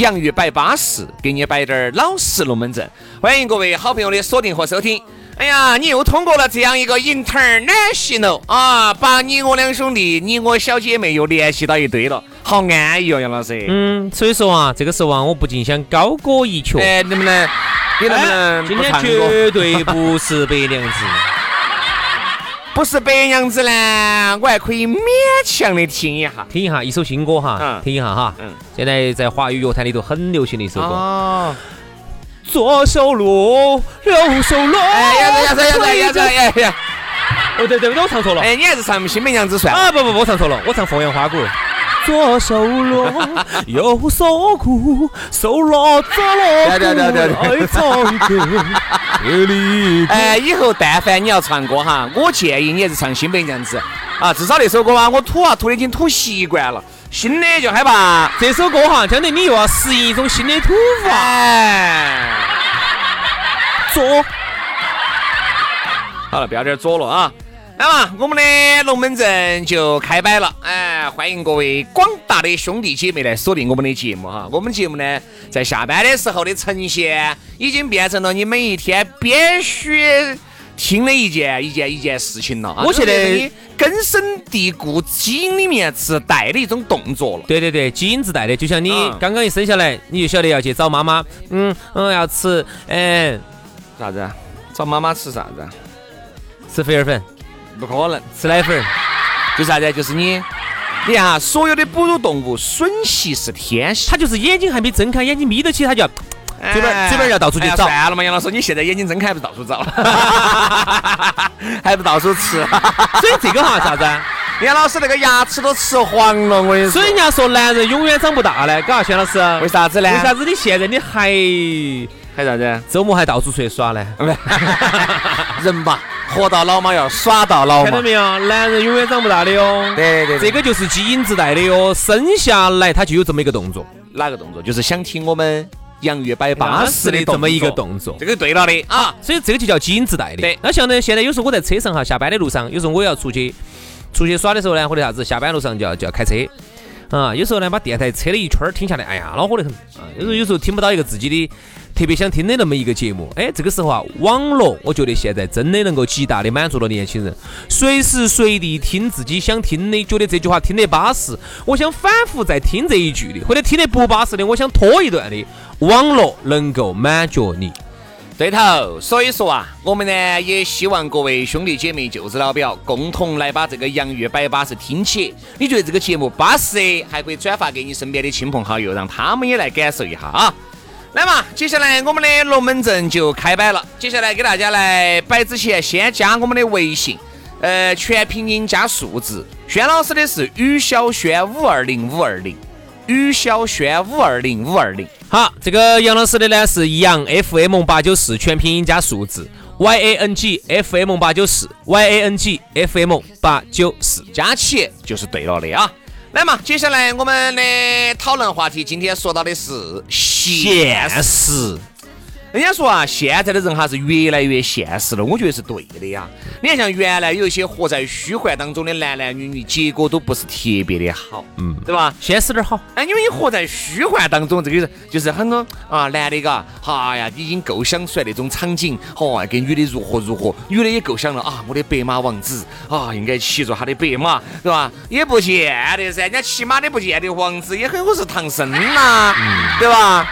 洋芋摆巴适，给你摆点儿老实龙门阵。欢迎各位好朋友的锁定和收听。哎呀，你又通过了这样一个 international 啊，把你我两兄弟、你我小姐妹又联系到一堆了，好安逸哦，杨老师。嗯，所以说啊，这个时候啊，我不禁想高歌一曲。哎，能不能？你能不能今天？绝对不是白娘子。不是白娘子呢，我还可以勉强的听一下，听一下一首新歌哈，听一下哈，嗯，现在在华语乐坛里头很流行的一首歌。左手撸，右手撸，哎呀呀呀呀呀呀呀呀！哦对对对，我唱错了。哎，你还是唱《新白娘子》算？啊不不不，唱错了，我唱《凤阳花鼓》。左手锣，右手鼓，手拉着了对对对对对来唱歌。哎，以后但凡你要唱歌哈，我建议你还是唱新白娘子啊，至少那首歌啊，我吐啊吐的已经吐习惯了，新的就害怕。这首歌哈，相当于你又要适应一种新的土法。哎，左好了，不要点左了啊。那么我们的龙门阵就开摆了，哎，欢迎各位广大的兄弟姐妹来锁定我们的节目哈。我们节目呢，在下班的时候的呈现，已经变成了你每一天必须听的一件一件一件事情了啊。我觉得你根深蒂固、基因里面自带的一种动作了。对对对，基因自带的，就像你嗯刚刚一生下来，你就晓得要去找妈妈，嗯嗯，要吃，嗯，啥子啊？找妈妈吃啥子啊？吃肥儿粉，不可能，吃奶粉儿，就啥子啊？就是你，你看哈，所有的哺乳动物吮吸是天性。他就是眼睛还没睁开，眼睛眯得起，他就要嘴巴哎嘴巴要到处去找算了嘛，杨老师，你现在眼睛睁开还不到处找，还不到处吃。所以这个哈啥子啊？杨老师那个牙齿都吃黄了，我跟你说所以。人家说男人永远长不大呢，嘎，轩老师，为啥子呢？为啥子你现在你还还啥子？周末还到处出去耍呢？人嘛，活到老嘛要耍到老嘛。看到没有？男人永远长不大的哟。对对对，这个就是基因自带的哟，生下来他就有这么一个动作，哪个动作？就是想听我们洋芋摆巴适的这么一个动作，。这个对了的啊。所以这个就叫基因自带的。对那像呢，现在有时候我在车上哈，下班的路上，有时候我要出去出去耍的时候呢，或者啥子，下班路上就要就要开车。啊，有时候呢，把电台车了一圈儿听下来，哎呀，恼火得很啊。有时候有时候听不到一个自己的特别想听的那么一个节目，哎，这个时候啊，网络我觉得现在真的能够极大的满足了年轻人，随时随地听自己想听的，觉得这句话听得巴适，我想反复再听这一句的，或者听得不巴适的，我想拖一段的，网络能够满足你。对头，所以说啊，我们呢也希望各位兄弟姐妹、舅子老表共同来把这个洋芋摆巴适听起。你觉得这个节目巴适，还可以转发给你身边的亲朋好友，让他们也来感受一下啊。来嘛，接下来我们的龙门阵就开摆了。接下来给大家来摆之前，先加我们的微信，呃，全拼音加数字。轩老师的是于小轩五二零五二零，于小轩五二零五二零。好，这个杨老师的呢是杨 FM 八九四全拼音加数字 Y A N G F M 八九四 Y A N G F M 八九四。加起就是对了的啊。来嘛，接下来我们的讨论话题，今天说到的是现实。人家说啊，现在的人哈是越来越现实了，我觉得是对的呀。你看，像原来有一些活在虚幻当中的男男女女，结果都不是特别的好，嗯，对吧？现实点好。哎，因为你活在虚幻当中，这个就是很多啊，男的嘎，哎呀，已经构想出来那种场景，哦，跟女的如何如何，女的也构想了啊，我的白马王子啊，应该骑着他的白马，对吧？也不见得噻，人家骑马的不见得王子也很有可能是唐僧呐，对吧？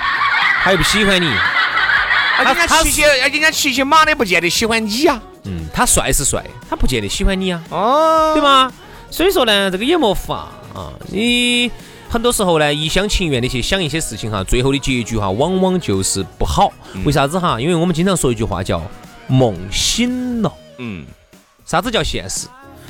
他又不喜欢你。人家骑骑，人家骑骑马的不见得喜欢你呀。嗯，他帅是帅，他不见得喜欢你啊。哦，对吗？所以说呢，这个也没法啊。你很多时候呢，一厢情愿的去想一些事情哈，最后的结局哈，往往就是不好。为啥子哈？因为我们经常说一句话叫“梦醒了”。嗯，啥子叫现实？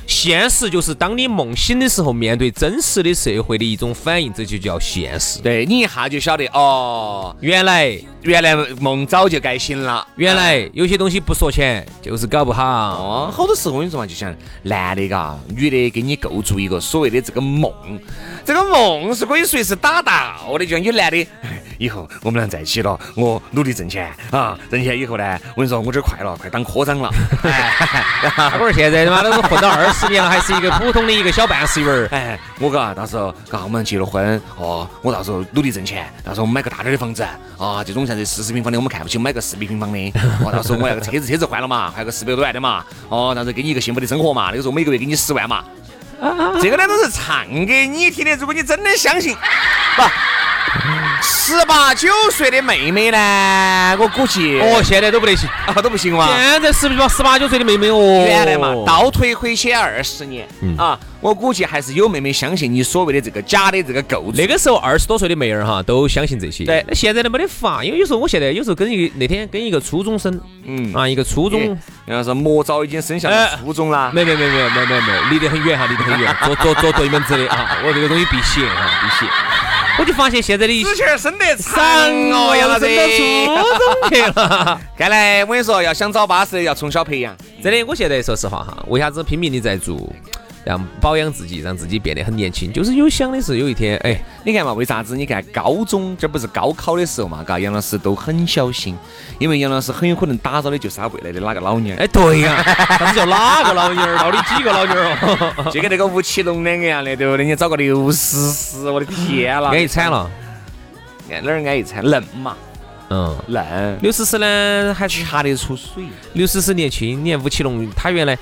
现实就是当你梦醒的时候，面对真实的社会的一种反应，这就叫现实。对你一下就晓得哦，原来原来梦早就该醒了，原来有些东西不说钱就是搞不好。哦，好多时候我跟你说嘛，就像男的嘎，女的给你构筑一个所谓的这个梦，这个梦是可以随时打到的。就像有男的，以后我们俩在一起了，我努力挣钱啊，挣钱以后呢，我跟你说，我这快了，快当科长了。我说现在他妈都是混到二。十年了，还是一个普通的一个小办事员儿。哎，我嘎，到时候嘎，我们结了婚哦，我到时候努力挣钱，到时候我们买个大点的房子啊，这种像这四十平方的我们看不起，买个四百平方的。哦，到时候我那个车子，车子换了嘛，换个四百多万的嘛。哦，到时候给你一个幸福的生活嘛。那个时候每个月给你十万嘛。这个呢都是唱给你听的，如果你真的相信，不。十八九岁的妹妹呢？我估计哦，现在都不得行啊，都不行哇！现在是不是十八九岁的妹妹哦？原来嘛，倒退回去二十年嗯啊，我估计还是有妹妹相信你所谓的这个假的这个构。那个时候二十多岁的妹儿哈，都相信这些。对，那现在都没得法，因为有时候我现在有时候跟一个那天跟一个初中生，嗯啊，一个初中，然后是魔早已经生下初中了。没没没没没没没，离得很远哈，离得很远，坐坐坐对门子的啊，我这个东西避邪啊，避邪。我就发现现在的之前生得长哦，杨老师到初中去了。看来我跟你说，要想找巴适，要从小培养。真的，我现在说实话哈，为啥子拼命的在做？让保养自己，让自己变得很年轻，就是有想的是有一天，哎，你看嘛，为啥子？你看高中这不是高考的时候嘛，嘎，杨老师都很小心，因为杨老师很有可能打造的就是他未来的哪个老娘。哎，对呀，啥子叫哪个老娘儿？到底几个老娘儿哦？就跟那个吴奇隆两个样的，对不对？你找个刘诗诗，我的天啦，安逸惨了，安哪儿安逸惨？嫩嘛，嗯，嫩。刘诗诗呢，还查得出水。刘诗诗年轻，你看吴奇隆，他原来。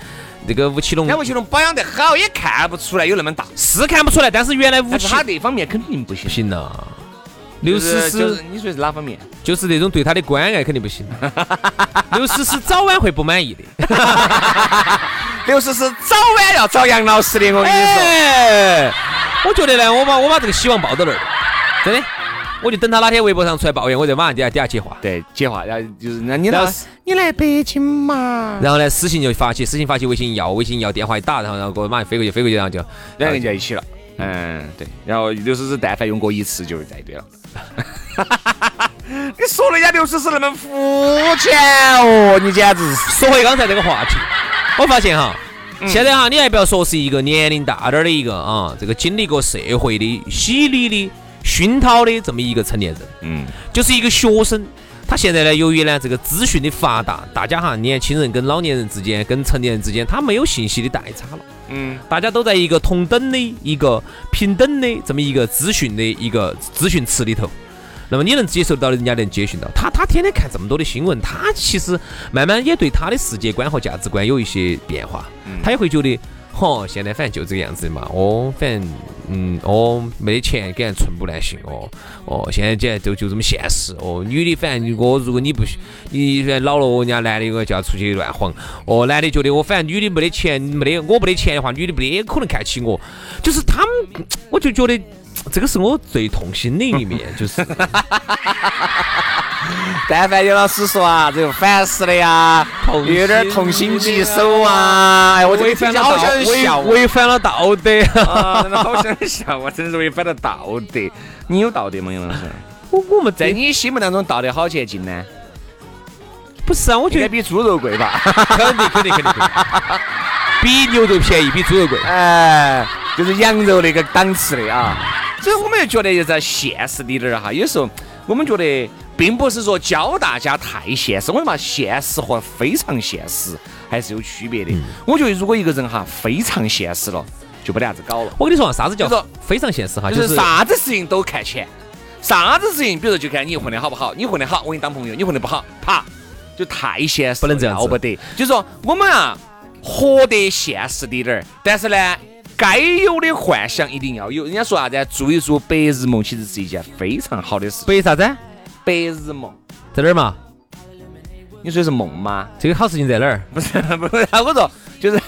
那个吴奇隆，那吴奇隆保养得好，也看不出来有那么大，是看不出来。但是原来吴奇，他那方面肯定不行。不行了，刘诗诗，你说是哪方面？就是那种对他的关爱肯定不行。刘诗诗早晚会不满意的。刘诗诗早晚要找杨老师的，我跟你说。我觉得呢，我把我把这个希望抱到那儿，真的。我就等他哪天微博上出来抱怨，我就马上底下底下接话。对，接话，然后就是那你来，你来北京嘛？然后呢，私信就发起，私信发起，微信要，微信要，电话一打，然后然后给我马上飞过去，飞过去，然后就两个人就在一起了。嗯，对。然后刘诗诗但凡用过一次就是在对了。你说人家刘诗诗那么肤浅哦，你简直是。说回刚才这个话题，我发现哈，现在哈，你还不要说是一个年龄大点儿的一个啊，这个经历过社会的洗礼的。熏陶的这么一个成年人，嗯，就是一个学生。他现在呢，由于呢这个资讯的发达，大家哈年轻人跟老年人之间、跟成年人之间，他没有信息的代差了，嗯，大家都在一个同等的一个平等的这么一个资讯的一个资讯池里头。那么你能接受到的，人家能接受到。他他天天看这么多的新闻，他其实慢慢也对他的世界观和价值观有一些变化，他也会觉得。哦，现在反正就这个样子的嘛。哦，反正嗯，哦，没得钱，给人寸步难行。哦，哦，现在简直就就这么现实。哦，女的反正我如果你不你老了，人家男的个就要出去乱晃。哦，男的觉得我反正女的没得钱，没得我没得钱的话，女的没得可能看起我。就是他们，我就觉得这个是我最痛心的一面，就是。但凡有老师说啊，这个烦死了呀，有点痛心疾首啊！哎，我违反了道，违反了道德，真的好想笑，我真是违反了道德。你有道德吗，杨老师？我我们在你心目当中，道德好前进呢？不是啊，我觉得比猪肉贵吧？肯定肯定肯定，比牛肉便宜，比猪肉贵。哎，就是羊肉那个档次的啊。所以我们就觉得，就在现实里点儿哈，有时候我们觉得。并不是说教大家太现实。我说嘛，现实和非常现实还是有区别的。我觉得如果一个人哈非常现实了，就不得啥子搞了。我跟你说啊，啥子叫做非常现实哈？就是啥子事情都看钱，啥子事情，比如说就看你混得好不好，你混得好，我跟你当朋友；你混得不好，啪，就太现实，不能这样子要不得。就是说我们啊，活得现实滴点儿，但是呢，该有的幻想一定要有。人家说啥子？做一做白日梦，其实是一件非常好的事。白啥子？白日梦，在哪儿嘛？你说的是梦吗？这个好事情在哪儿？不是 不是，我说就是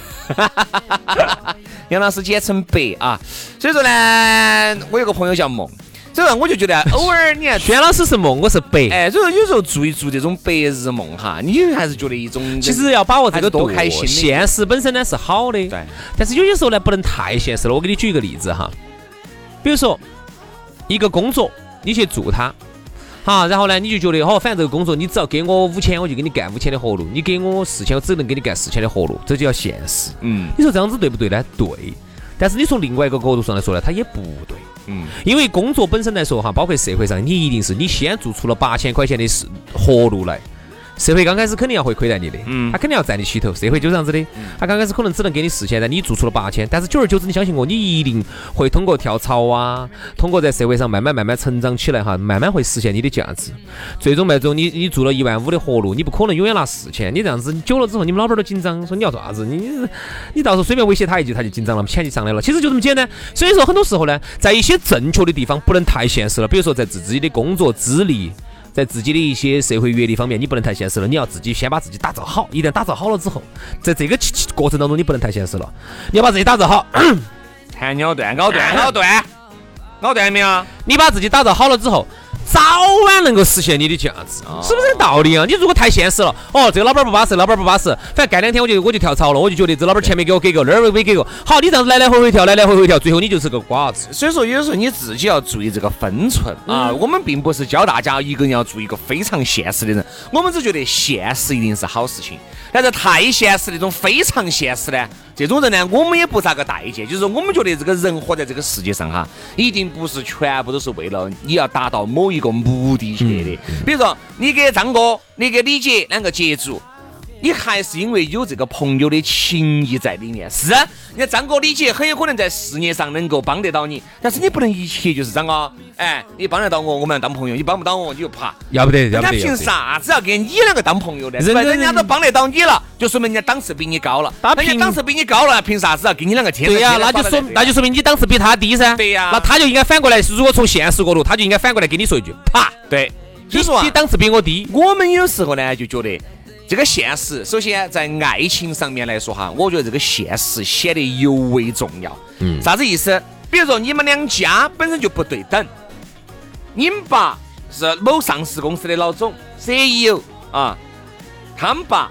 杨老师简称白啊。所以说呢，我有个朋友叫梦，所以说我就觉得 偶尔你看轩老师是梦，我是白。哎，所以说有时候做一做这种白日梦哈，你还是觉得一种其实要把握这个多开心的现实本身呢是好的，对。但是有些时候呢，不能太现实了。我给你举一个例子哈，比如说一个工作，你去做它，好，然后呢，你就觉得哦，反正这个工作你只要给我五千，我就给你干五千的活路；你给我四千，我只能给你干四千的活路，这就叫现实。嗯你说这样子对不对呢？对。但是你从另外一个角度上来说呢，它也不对。嗯，因为工作本身来说哈，包括社会上，你一定是你先做出了八千块钱的事活路来，社会刚开始肯定要会亏待你的，嗯。他肯定要占你起头，社会就这样子的，他刚开始可能只能给你四千，但你做出了八千，但是久而久之，你相信我，你一定会通过跳槽啊，通过在社会上慢慢慢慢成长起来哈，慢慢会实现你的价值，最终最终你你做了一万五的活路，你不可能永远拿四千，你这样子久了之后，你们老板都紧张，说你要做啥子，你你到时候随便威胁他一句，他就紧张了，钱就上来了，其实就这么简单。所以说，很多时候呢，在一些正确的地方不能太现实了，比如说在自己的工作资历。在自己的一些社会阅历方面，你不能太现实了，你要自己先把自己打造好。一旦打造好了之后，在这个过程当中，你不能太现实了，你要把自己打造好。弹鸟断，咬断，咬断，咬断没有？你把自己打造好了之后，早晚能够实现你的价值，是不是这个道理啊？你如果太现实了，哦，这个老板不巴适，老板不巴适，反正干两天我就我就跳槽了，我就觉得这老板钱没给我给够，那儿没给够。好，你这样子来来回回跳，来来回回跳，最后你就是个瓜子。所以说，有时候你自己要注意这个分寸啊。我们并不是教大家一个人要做一个非常现实的人，我们只觉得现实一定是好事情。但是太现实那种非常现实呢，这种人呢，我们也不咋个待见。就是说，我们觉得这个人活在这个世界上哈，一定不是全部都是为了你要达到某一个目的去的。比如说，你给张哥，你给李姐两个接触。你还是因为有这个朋友的情谊在里面。是，人家张哥、李姐很有可能在事业上能够帮得到你，但是你不能一切就是张哥，哎，你帮得到我，我们要当朋友；你帮不到我，你就啪。要不得，要不得人家凭啥子要跟你两个当朋友呢？人家人家都帮得到你了，就说明人家档次比你高了。人家档次比你高了，凭啥子要跟你两个天对呀、天那就说那就说明你档次比他低噻。对呀那他就应该反过来，如果从现实角度，他就应该反过来跟你说一句，啪，对。所你以说啊你，档次比我低。我们有时候呢就觉得这个现实，首先在爱情上面来说哈，我觉得这个现实显得尤为重要。嗯，啥子意思？比如说你们两家本身就不对等，你们爸是某上市公司的老总 CEO 啊，他们爸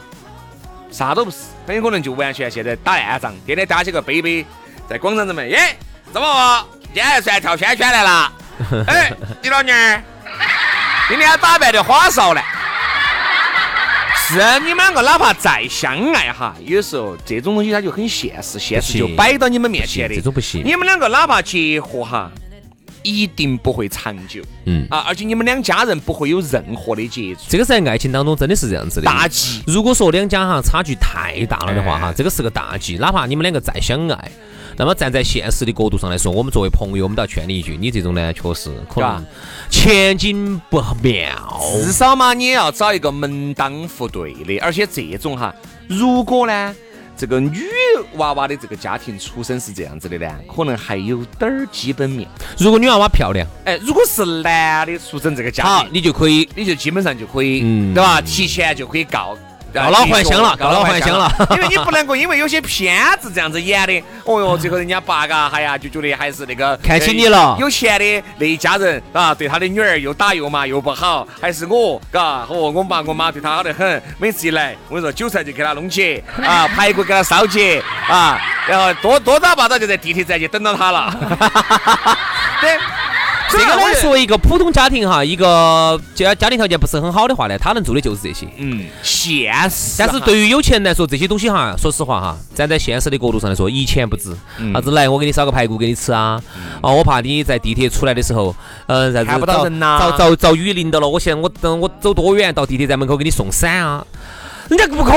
啥都不是，很有可能就完全现在打烂仗，天天打起个杯杯在广场上面，耶，怎么今天算跳圈圈来了？哎，你老娘儿。今天打扮的花哨呢。是你们两个哪怕再相爱哈，有时候这种东西它就很现实，现实就摆到你们面前的。这种不行你们两个哪怕结合哈，一定不会长久。嗯啊，而且你们两家人不会有任何的接触。这个在爱情当中真的是这样子的。大忌如果说两家哈差距太大了的话哈哎，这个是个大忌。哪怕你们两个再相爱，那么站在现实的角度上来说，我们作为朋友，我们都要劝你一句，你这种呢，确实可能前景不妙。至少嘛，你也要找一个门当户对的，而且这种哈，如果呢，这个女娃娃的这个家庭出身是这样子的呢，可能还有点儿基本面。如果女娃娃漂亮，哎，如果是男的出身这个家好，庭，你就可以你就基本上就可以，嗯对吧？提前就可以告。告老还乡了告老还乡了。因为你不能够因为有些片子这样子演的，哦哟，最后人家爸嘎，哎呀，就觉得还是那个看起你了。呃有钱的那一家人啊，对他的女儿又打又骂又不好，还是我，嘎，和我爸我妈对他好得很，每次一来，我跟你说韭菜就给他弄起，啊，排骨给他烧起，啊，然后多多早八早就在地铁站就等到他了，对。这个呢，作为一个普通家庭哈，一个家家庭条件不是很好的话呢，他能做的就是这些。嗯，现实。但是对于有钱人来说，这些东西哈，说实话哈，站在现实的角度上来说，一钱不值。啥子来，我给你烧个排骨给你吃啊？哦，我怕你在地铁出来的时候，嗯，看不到人呐，遭遭遭雨淋到了。我现在我等我走多远到地铁站门口给你送伞啊？人家不可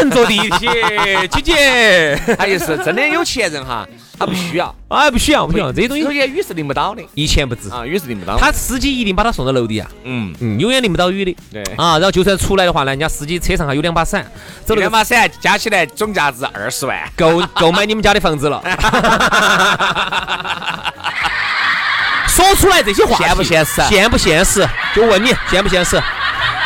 能坐地铁，姐姐。他就是真的有钱人哈。他不需要，啊，不需要，不需要，这些东西首先雨是淋不到的，一钱不值啊，雨是淋不到。他司机一定把他送到楼底啊，嗯嗯，永远淋不到雨的。对啊，然后就算出来的话呢，人家司机车上还有两把伞，走两把伞加起来总价值二十万，够够买你们家的房子了。说出来这些话现不现实？现不现实？就问你现不现实？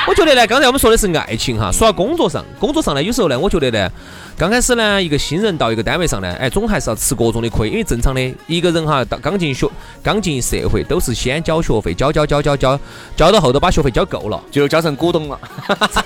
我觉得呢，刚才我们说的是爱情哈，说到工作上，工作上呢，有时候呢，我觉得呢。刚开始呢，一个新人到一个单位上呢，哎，总还是要吃各种的亏，因为正常的一个人哈，到刚进学、刚进社会，都是先交学费，交交交交交，交到后头把学费交够了，就交成股东了，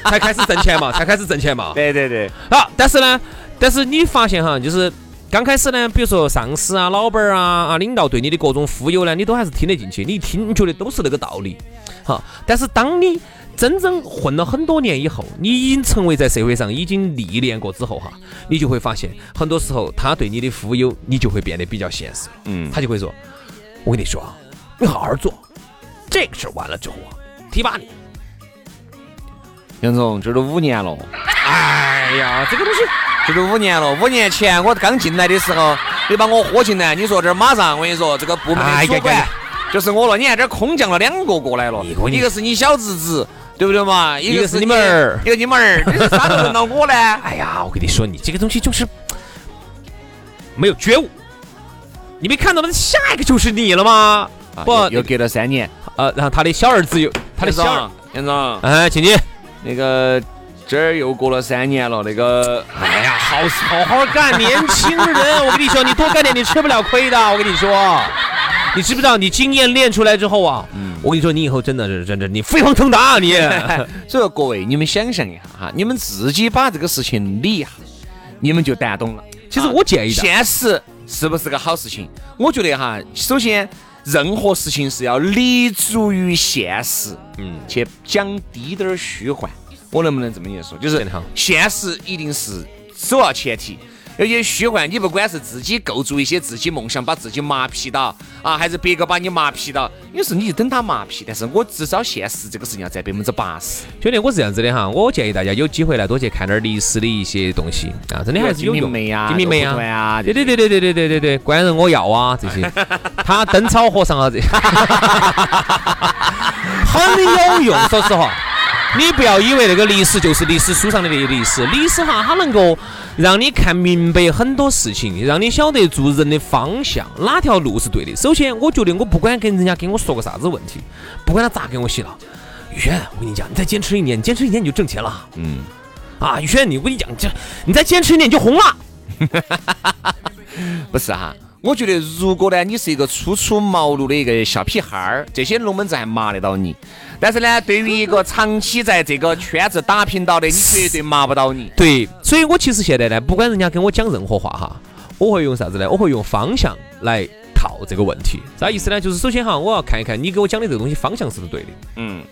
才开始挣钱嘛，才开始挣钱嘛。对对对。好，但是呢，但是你发现哈，就是刚开始呢，比如说上司啊、老板啊、啊领导对你的各种忽悠呢，你都还是听得进去，你一听你觉得都是那个道理。好，但是当你真正混了很多年以后，你已经成为在社会上已经历练过之后哈，你就会发现，很多时候他对你的忽悠，你就会变得比较现实。嗯，他就会说：“我跟你说啊，你好好做，这个事儿完了之后啊，提拔你。”杨总，这都五年了。哎呀，这个东西，这都五年了。五年前我刚进来的时候，你把我喝进来，你说这马上我跟你说，这个部门的主管 就是我了。你看这空降了两个过来了，一个是你小侄子。对不对嘛？一个是你们儿，一个你们儿，你是啥时候轮到我呢？哎呀，我跟你说，你这个东西就是没有觉悟。你没看到吗下一个就是你了吗？不，又隔了三年。呃，然后他的小儿子又，他的小杨总，哎，请你那个这儿又过了三年了。那个，哎呀，好好好干，年轻人，我跟你说，你多干点，你吃不了亏的。我跟你说。你知不知道，你经验练出来之后啊，嗯，我跟你说，你以后真的是真的，你飞黄腾达啊，你。所以说，各位，你们想象一下哈，你们自己把这个事情理一下，你们就谈懂了。其实我建议，现实是不是个好事情？我觉得哈，首先，任何事情是要立足于现实，嗯，去讲低点儿虚幻。我能不能这么一说？就是现实一定是首要前提。有些虚幻，你不管是自己构筑一些自己梦想，把自己麻痹到啊，还是别个把你麻痹到，有时你就等他麻痹。但是我至少现实这个事情要占百分之八十。兄弟，我是这样子的哈，我建议大家有机会来多去看点历史的一些东西啊，真的还是有用。金梅啊，对对对对对对对对对，官人我要啊这些，他灯草和尚啊这，很有用。说实话，你不要以为那个历史就是历史书上的那些历史，历史哈它能够。让你看明白很多事情，让你晓得做人的方向，哪条路是对的。首先，我觉得我不管跟人家跟我说个啥子问题，不管他咋给我洗脑，宇轩，我跟你讲，你再坚持一年，坚持一年你就挣钱了。嗯，啊，宇轩，你我跟你讲，这你再坚持一年就红了。不是哈。我觉得，如果呢，你是一个初出茅庐的一个小屁孩儿，这些龙门阵还麻得到你。但是呢，对于一个长期在这个圈子打拼到的，你绝对麻不到你。对，所以我其实现在呢，不管人家跟我讲任何话哈，我会用啥子呢？我会用方向来套这个问题。啥意思呢？就是首先哈，我要看一看你给我讲的这个东西方向是不是对的。嗯。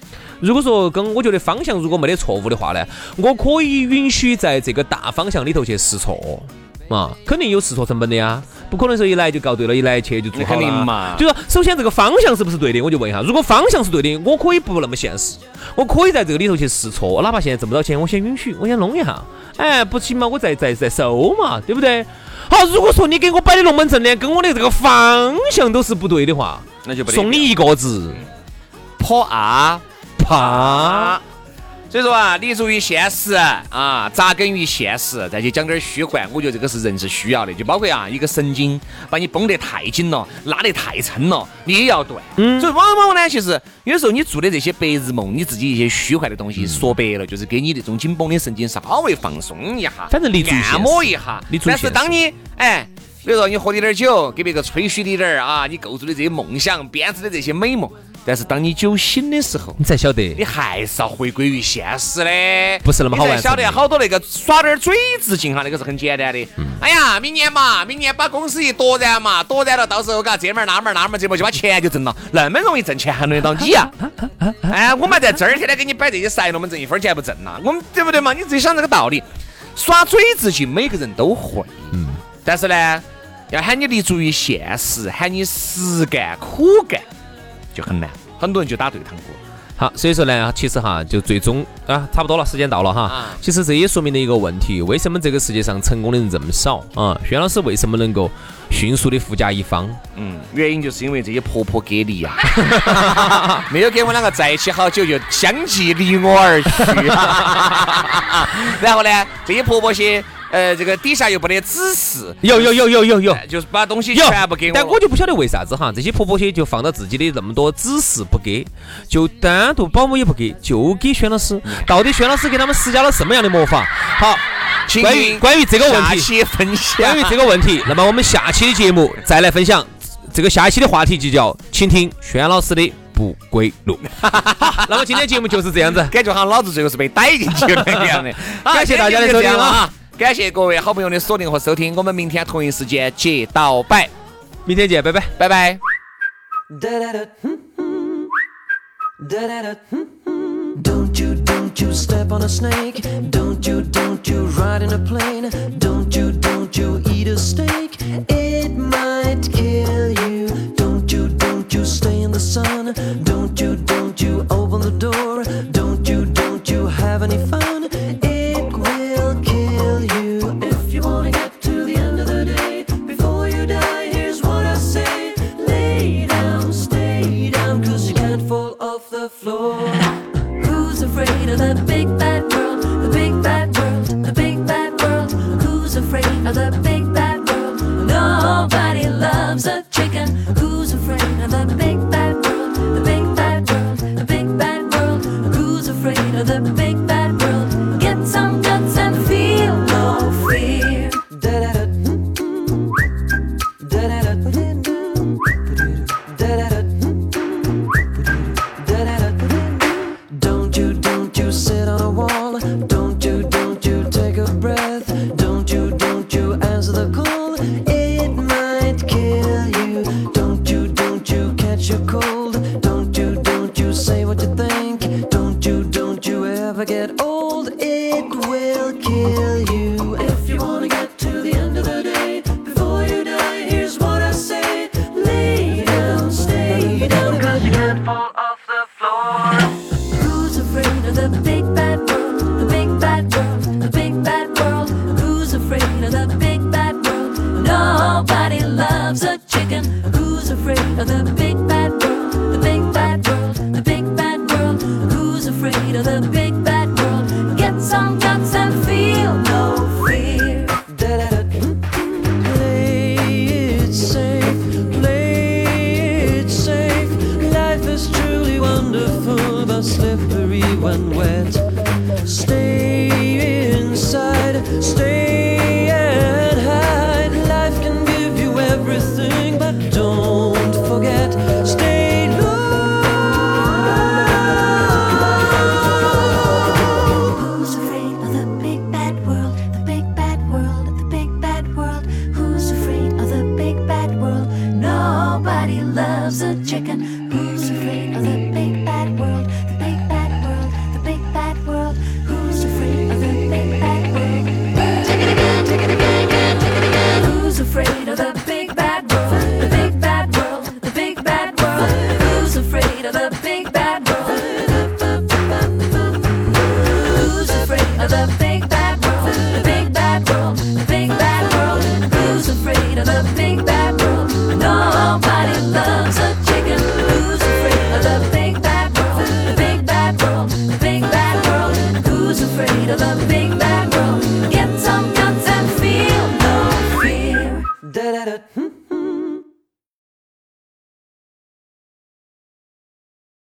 如果说跟我觉得方向如果没得错误的话呢，我可以允许在这个大方向里头去试错。嘛，肯定有试错成本的呀，不可能说一来就告对了，一来去就做好了嘛。就说首先这个方向是不是对的，我就问一下。如果方向是对的，我可以不那么现实，我可以在这个里头去试错，哪怕现在挣不到钱，我先允许，我先弄一下。哎，不行嘛，我再再再收嘛，对不对？好，如果说你给我摆的龙门阵呢，跟我的这个方向都是不对的话，那就送你一个字：破啊怕。所以说啊，立足于现实啊，扎根于现实，再去讲点虚幻，我觉得这个是人是需要的。就包括啊，一个神经把你绷得太紧了，拉得太撑了，你也要断。嗯。所以往往呢，其实有时候你做的这些白日梦，你自己一些虚幻的东西，说白了就是给你这种紧绷的神经稍微放松一下，反正立足按摩一下。但是当你哎，比如说你喝点酒，给别个吹嘘的点儿啊，你构筑的这些梦想，编织的这些美梦。但是当你酒醒的时候，你才晓得你还是要回归于现实的，不是那么好玩你才晓得好多那个耍点嘴子劲哈，那个是很简单的。嗯哎呀，明年嘛，明年把公司一夺燃嘛，夺燃了，到时候嘎这门儿那门儿那门儿这门儿就把钱就挣了，那么容易挣钱还轮得到你呀？哎，我们在这儿天天给你摆这些塞了，我们挣一分钱不挣呐？我们对不对嘛？你自己想这个道理，耍嘴子劲每个人都会，嗯，但是呢，要喊你立足于现实，喊你实干苦干就很难，很多人就打对堂鼓。好，所以说呢，其实哈，就最终啊，差不多了，时间到了哈。啊其实这也说明了一个问题：为什么这个世界上成功的人这么少啊？轩老师为什么能够迅速的富甲一方？嗯，原因就是因为这些婆婆给力呀、没有跟我两个在一起好久，就相继离我而去。然后呢，这些婆婆些，呃，这个底下又不得指示，有有有有有有就是把东西全部给我。但我就不晓得为啥子哈，这些婆婆些就放到自己的那么多指示不给，就单独保姆也不给，就给轩老师。到底轩老师给他们施加了什么样的魔法？好，请关于关于这个问下题，期分享。关于这个问题，那么我们下期的节目再来分享。这个下一期的话题就叫“请听轩老师的不归路”。好，那么今天节目就是这样子。感觉好像老子最后是被逮进去了一样的。感谢大家的收听啊！感谢各位好朋友的锁定和收听，我们明天同一时间接到摆，明天见，拜拜。拜拜。Don't you, don't you step on a snake. Don't you, don't you ride in a plane. Don't you, don't you eat a steak. It might kill you. Don't you, don't you stay in the sun. Don't you, don't you open the door. Don't you, don't you have any fun.